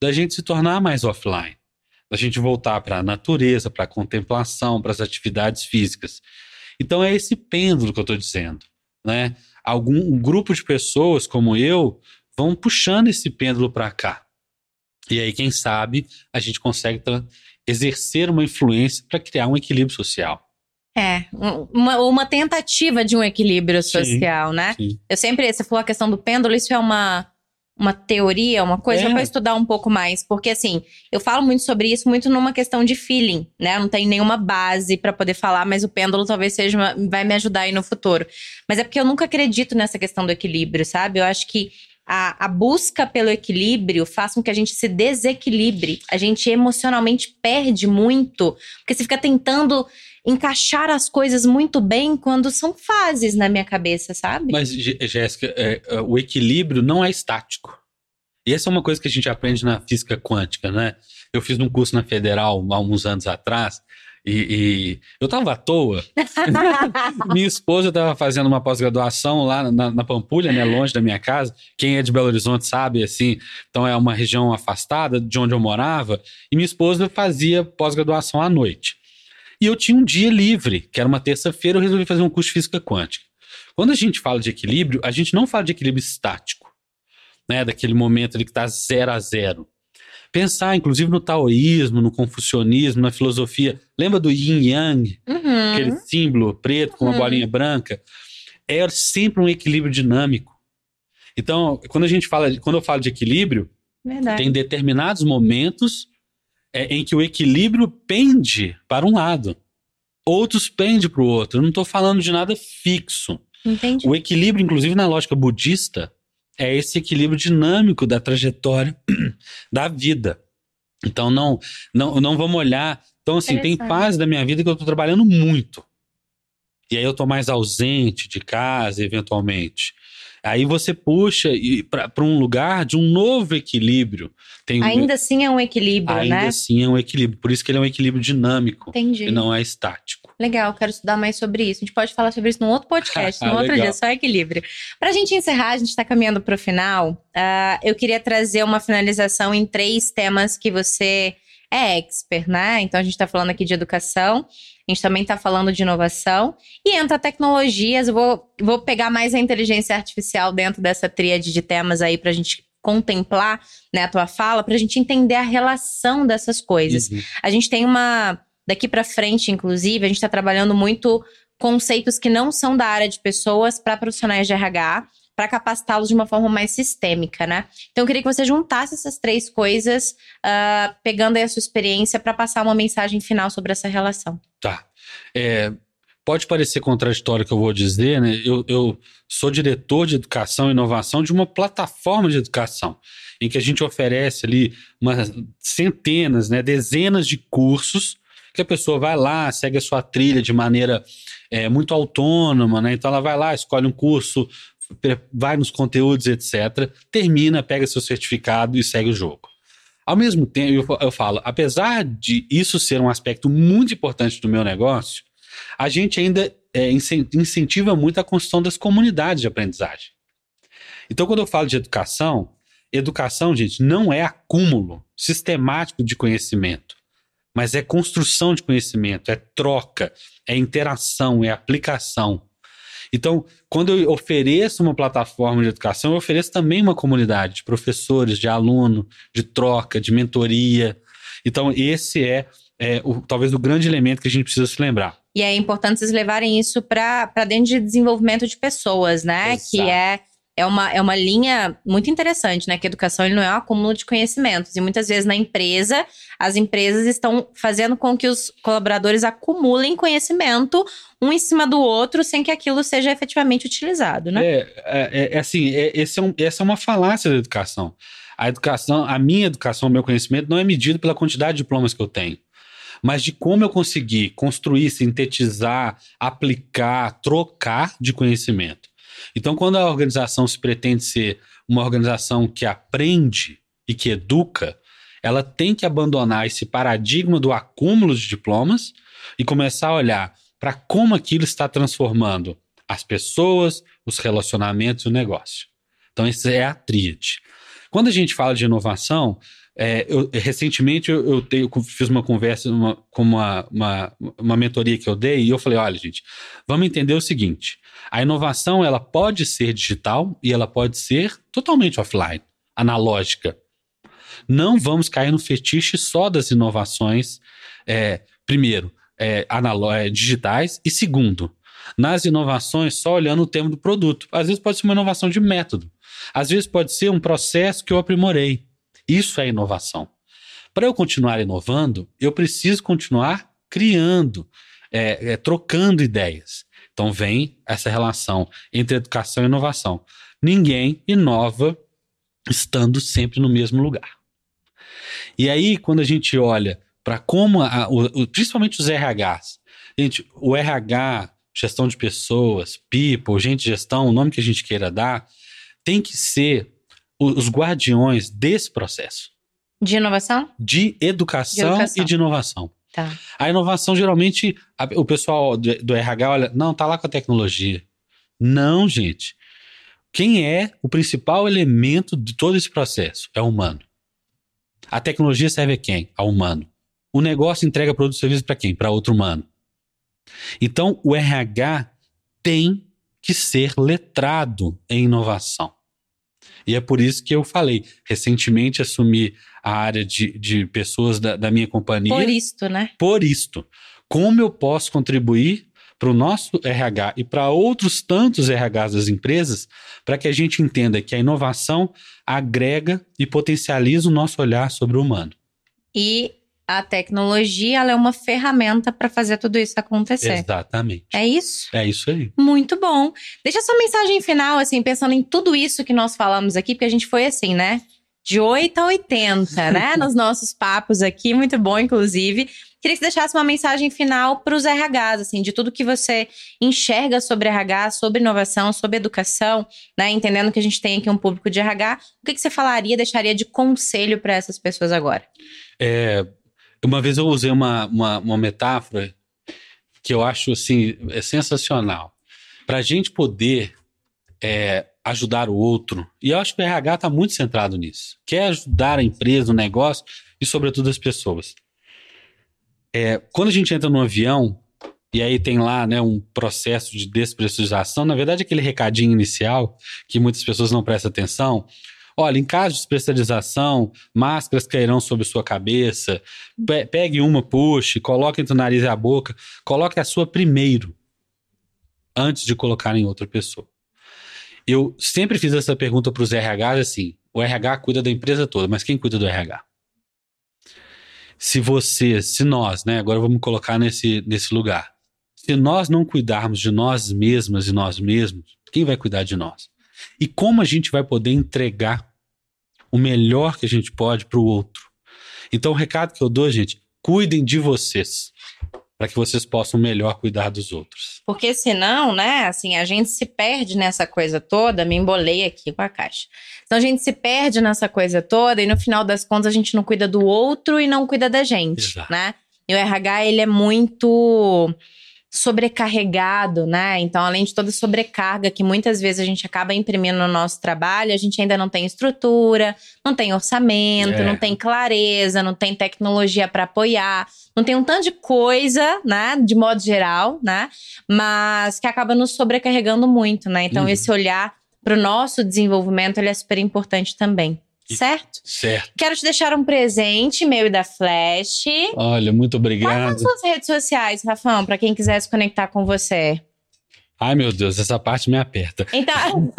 da gente se tornar mais offline, da gente voltar para a natureza, para a contemplação, para as atividades físicas. Então é esse pêndulo que eu estou dizendo, né? Algum um grupo de pessoas como eu vão puxando esse pêndulo para cá. E aí, quem sabe, a gente consegue exercer uma influência para criar um equilíbrio social.
É, uma, uma tentativa de um equilíbrio social, sim, né? Sim. Eu sempre, você falou a questão do pêndulo, isso é uma, uma teoria, uma coisa é. para estudar um pouco mais, porque assim, eu falo muito sobre isso muito numa questão de feeling, né? Não tem nenhuma base para poder falar, mas o pêndulo talvez seja uma, vai me ajudar aí no futuro. Mas é porque eu nunca acredito nessa questão do equilíbrio, sabe? Eu acho que a, a, busca pelo equilíbrio faz com que a gente se desequilibre. A gente emocionalmente perde muito, porque você fica tentando encaixar as coisas muito bem quando são fases na minha cabeça, sabe?
Mas, Jéssica, é, é, o equilíbrio não é estático. E essa é uma coisa que a gente aprende na física quântica, né? Eu fiz um curso na Federal há uns anos atrás e, e eu tava à toa. <laughs> minha esposa estava fazendo uma pós-graduação lá na, na, Pampulha, né, longe da minha casa. Quem é de Belo Horizonte sabe, assim, então é uma região afastada de onde eu morava. E minha esposa fazia pós-graduação à noite. E eu tinha um dia livre, que era uma terça-feira, eu resolvi fazer um curso de física quântica. Quando a gente fala de equilíbrio, a gente não fala de equilíbrio estático, né? Daquele momento ali que está zero a zero. Pensar, inclusive, no taoísmo, no confucionismo, na filosofia. Lembra do yin yang? Uhum. Aquele símbolo preto com uma uhum. bolinha branca? É sempre um equilíbrio dinâmico. Então, quando a gente fala, quando eu falo de equilíbrio, Verdade. tem determinados momentos é, em que o equilíbrio pende para um lado, outros pende para o outro. Eu não estou falando de nada fixo.
Entendi.
O equilíbrio, inclusive na lógica budista, é esse equilíbrio dinâmico da trajetória <clears throat> da vida. Então não, não, não vamos olhar. Então assim, tem fases da minha vida que eu estou trabalhando muito. E aí eu estou mais ausente de casa, eventualmente. Aí você puxa para um lugar de um novo equilíbrio.
Tem ainda um, assim é um equilíbrio,
ainda
né?
Ainda assim é um equilíbrio. Por isso que ele é um equilíbrio dinâmico.
Entendi.
E não é estático.
Legal, quero estudar mais sobre isso. A gente pode falar sobre isso num outro podcast, <laughs> num outro dia, só equilíbrio. Para a gente encerrar, a gente está caminhando para o final. Uh, eu queria trazer uma finalização em três temas que você é expert, né? Então a gente está falando aqui de educação, a gente também está falando de inovação e entra tecnologias. Eu vou, vou pegar mais a inteligência artificial dentro dessa tríade de temas aí para a gente contemplar né, a tua fala, para a gente entender a relação dessas coisas. Uhum. A gente tem uma. Daqui para frente, inclusive, a gente está trabalhando muito conceitos que não são da área de pessoas para profissionais de RH para capacitá-los de uma forma mais sistêmica, né? Então eu queria que você juntasse essas três coisas, uh, pegando aí a sua experiência para passar uma mensagem final sobre essa relação.
Tá. É, pode parecer contraditório o que eu vou dizer, né? Eu, eu, sou diretor de educação e inovação de uma plataforma de educação, em que a gente oferece ali umas centenas, né, dezenas de cursos que a pessoa vai lá, segue a sua trilha de maneira é, muito autônoma, né? Então ela vai lá, escolhe um curso vai nos conteúdos, etc., termina, pega seu certificado e segue o jogo. Ao mesmo tempo, eu, falo, apesar de isso ser um aspecto muito importante do meu negócio, a gente ainda é, incentiva muito a construção das comunidades de aprendizagem. Então, quando eu falo de educação, educação, gente, não é acúmulo sistemático de conhecimento, mas é construção de conhecimento, é troca, é interação, é aplicação. Então, quando eu ofereço uma plataforma de educação, eu ofereço também uma comunidade de professores, de aluno, de troca, de mentoria. Então, esse é, é o, talvez o grande elemento que a gente precisa se lembrar.
E é importante vocês levarem isso para dentro de desenvolvimento de pessoas, né?
Exato.
Que é, é, uma, é uma linha muito interessante, né? Que a educação ele não é um acúmulo de conhecimentos. E muitas vezes na empresa, as empresas estão fazendo com que os colaboradores acumulem conhecimento um em cima do outro sem que aquilo seja efetivamente utilizado, né?
É, é, é assim, é, esse é um, essa é uma falácia da educação. A educação, a minha educação, o meu conhecimento não é medido pela quantidade de diplomas que eu tenho mas de como eu consegui construir, sintetizar, aplicar, trocar de conhecimento. Então, quando a organização se pretende ser uma organização que aprende e que educa, ela tem que abandonar esse paradigma do acúmulo de diplomas e começar a olhar para como aquilo está transformando as pessoas, os relacionamentos e o negócio. Então, essa é a tríade. Quando a gente fala de inovação, é, eu, recentemente eu, eu, fiz uma conversa uma, com uma, uma, uma mentoria que eu dei e eu falei: olha, gente, vamos entender o seguinte: a inovação ela pode ser digital e ela pode ser totalmente offline, analógica. Não vamos cair no fetiche só das inovações, é, primeiro, é, é, digitais, e segundo, nas inovações só olhando o termo do produto. Às vezes pode ser uma inovação de método, às vezes pode ser um processo que eu aprimorei. Isso é inovação. Para eu continuar inovando, eu preciso continuar criando, é, é, trocando ideias. Então vem essa relação entre educação e inovação. Ninguém inova estando sempre no mesmo lugar. E aí, quando a gente olha para como, a, o, principalmente os RHs, gente, o RH, gestão de pessoas, people, gente de gestão, o nome que a gente queira dar, tem que ser os guardiões desse processo.
De inovação?
De educação, de educação. e de inovação.
Tá.
A inovação, geralmente, a, o pessoal do, do RH olha, não, tá lá com a tecnologia. Não, gente. Quem é o principal elemento de todo esse processo? É o humano. A tecnologia serve a quem? Ao humano. O negócio entrega produto e serviço para quem? Para outro humano. Então, o RH tem que ser letrado em inovação. E é por isso que eu falei, recentemente assumi a área de, de pessoas da, da minha companhia.
Por isto, né?
Por isto. Como eu posso contribuir para o nosso RH e para outros tantos RHs das empresas, para que a gente entenda que a inovação agrega e potencializa o nosso olhar sobre o humano.
E a tecnologia é uma ferramenta para fazer tudo isso acontecer.
Exatamente.
É isso?
É isso aí.
Muito bom. Deixa sua mensagem final, assim, pensando em tudo isso que nós falamos aqui, porque a gente foi assim, né? De 8 a 80, <laughs> né? Nos nossos papos aqui, muito bom, inclusive. Queria que você deixasse uma mensagem final para os RHs, assim, de tudo que você enxerga sobre RH, sobre inovação, sobre educação, né? Entendendo que a gente tem aqui um público de RH. O que, que você falaria, deixaria de conselho para essas pessoas agora?
É, uma vez eu usei uma, uma, uma metáfora que eu acho assim, é sensacional. Para a gente poder é, ajudar o outro, e eu acho que o RH está muito centrado nisso, quer ajudar a empresa, o negócio e, sobretudo, as pessoas. É, quando a gente entra no avião, e aí tem lá né, um processo de despressurização, na verdade, aquele recadinho inicial que muitas pessoas não prestam atenção, Olha, em caso de despressurização, máscaras cairão sobre sua cabeça. Pe pegue uma, puxe, coloque entre o nariz e a boca. Coloque a sua primeiro, antes de colocar em outra pessoa. Eu sempre fiz essa pergunta para os RHs assim: o RH cuida da empresa toda, mas quem cuida do RH? Se você, se nós, né? Agora vamos colocar nesse, nesse lugar. Se nós não cuidarmos de nós mesmas e nós mesmos, quem vai cuidar de nós? E como a gente vai poder entregar o melhor que a gente pode para o outro. Então, o recado que eu dou, gente, cuidem de vocês, para que vocês possam melhor cuidar dos outros.
Porque senão, né, assim, a gente se perde nessa coisa toda, me embolei aqui com a caixa. Então a gente se perde nessa coisa toda e no final das contas a gente não cuida do outro e não cuida da gente, Exato. né? E o RH, ele é muito sobrecarregado, né? Então, além de toda a sobrecarga que muitas vezes a gente acaba imprimindo no nosso trabalho, a gente ainda não tem estrutura, não tem orçamento, é. não tem clareza, não tem tecnologia para apoiar, não tem um tanto de coisa, né? De modo geral, né? Mas que acaba nos sobrecarregando muito, né? Então, uhum. esse olhar para o nosso desenvolvimento ele é super importante também. Certo?
Certo.
Quero te deixar um presente, meu e da Flash.
Olha, muito
Quais são
obrigado.
as suas redes sociais, Rafão, pra quem quiser se conectar com você?
Ai, meu Deus, essa parte me aperta.
Então,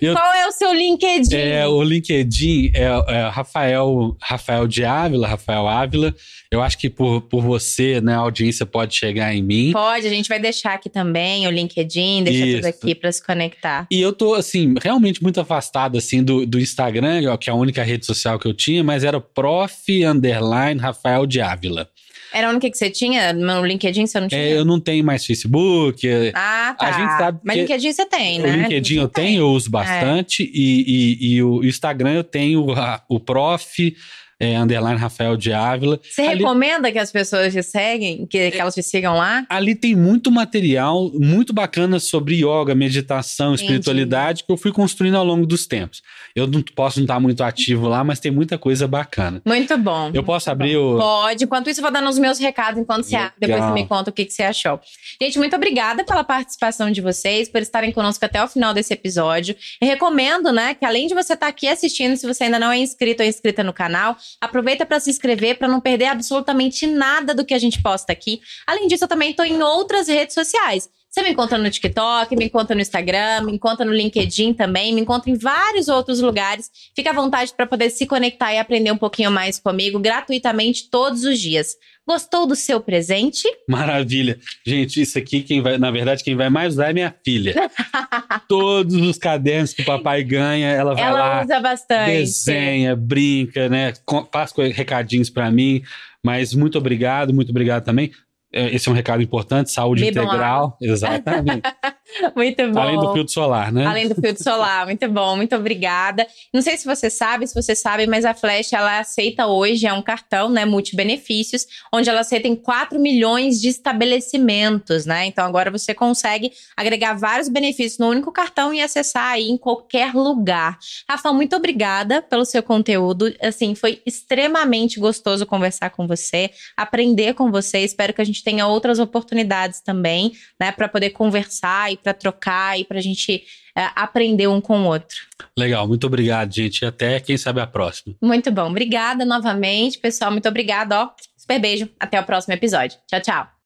Eu- <laughs> <laughs>
qual é o seu LinkedIn?
É, o LinkedIn é, é Rafael, Rafael de Ávila, Rafael Ávila. Eu acho que por, por você, né, a audiência pode chegar em mim.
Pode, a gente vai deixar aqui também o LinkedIn, deixa tudo
Isso.
aqui pra se conectar.
E eu tô, assim, realmente muito afastado, assim, do, do Instagram, que é a única rede social que eu tinha, mas era prof, underline, Rafael de Ávila.
Era a única que você tinha? No LinkedIn você não tinha?
É, eu não tenho mais Facebook. é,
Ah, tá.
A gente sabe
Mas LinkedIn você tem,
o
né?
LinkedIn eu
tem.
tenho, eu uso bastante. E, e, e o Instagram eu tenho a- o prof, é, underline Rafael de Ávila.
Você
Ali-
recomenda que as pessoas te seguem, que, que elas te sigam lá?
Ali tem muito material muito bacana sobre yoga, meditação,
Entendi.
espiritualidade que eu fui construindo ao longo dos tempos. Eu não posso não estar muito ativo lá, mas tem muita coisa bacana.
Muito bom.
Eu posso abrir o.
Pode. Enquanto isso, eu vou dando os meus recados enquanto você. Depois você me conta o que, que você achou. Gente, muito obrigada pela participação de vocês, por estarem conosco até o final desse episódio. E recomendo, né, que além de você estar aqui assistindo, se você ainda não é inscrito ou inscrita no canal, aproveita para se inscrever para não perder absolutamente nada do que a gente posta aqui. Além disso, eu também estou em outras redes sociais. Você me encontra no TikTok, me encontra no Instagram, me encontra no LinkedIn também, me encontra em vários outros lugares. Fica à vontade para poder se conectar e aprender um pouquinho mais comigo gratuitamente todos os dias. Gostou do seu presente?
Maravilha. Gente, isso aqui, quem vai, na verdade, quem vai mais usar é minha filha. <laughs> Todos os cadernos que o papai ganha, ela vai
Ela
lá,
usa bastante.
desenha, brinca, né? Faz recadinhos pra mim. Mas muito obrigado, muito obrigado também. É, Esse é um recado importante, saúde
Bebam
integral. Exatamente. <laughs> <laughs>
Muito bom.
Além do filtro solar, né?
Além do filtro solar, muito bom, muito obrigada. Não sei se você sabe, se você sabe, mas a Flash ela aceita hoje é um cartão, né, multibenefícios, onde ela aceita em 4 milhões de estabelecimentos, né? Então agora você consegue agregar vários benefícios no único cartão e acessar aí em qualquer lugar. Rafa, muito obrigada pelo seu conteúdo. Assim, foi extremamente gostoso conversar com você, aprender com você. Espero que a gente tenha outras oportunidades também, né, para poder conversar e para trocar e para a gente é, aprender um com o outro.
Legal, muito obrigado, gente. E até, quem sabe, a próxima.
Muito bom. Obrigada novamente, pessoal. Muito obrigada, ó. Super beijo. Até o próximo episódio. Tchau, tchau.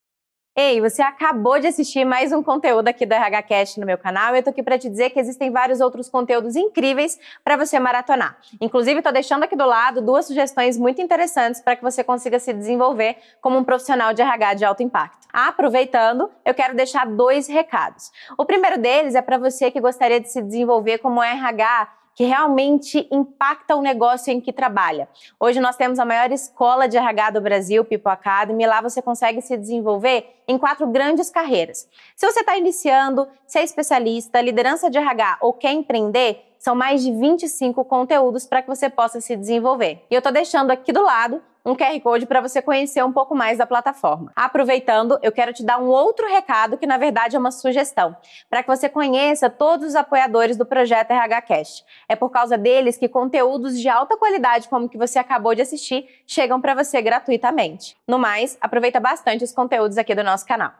Ei, você acabou de assistir mais um conteúdo aqui do RHCast no meu canal. Eu tô aqui para te dizer que existem vários outros conteúdos incríveis para você maratonar. Inclusive, tô deixando aqui do lado duas sugestões muito interessantes para que você consiga se desenvolver como um profissional de RH de alto impacto. Aproveitando, eu quero deixar dois recados. O primeiro deles é para você que gostaria de se desenvolver como RH que realmente impacta o negócio em que trabalha. Hoje nós temos a maior escola de RH do Brasil, People Academy, e lá você consegue se desenvolver em quatro grandes carreiras. Se você está iniciando, se é especialista, liderança de RH ou quer empreender, são mais de 25 conteúdos para que você possa se desenvolver. E eu estou deixando aqui do lado um QR Code para você conhecer um pouco mais da plataforma. Aproveitando, eu quero te dar um outro recado que na verdade é uma sugestão, para que você conheça todos os apoiadores do projeto RH Cast. É por causa deles que conteúdos de alta qualidade como o que você acabou de assistir chegam para você gratuitamente. No mais, aproveita bastante os conteúdos aqui do nosso canal.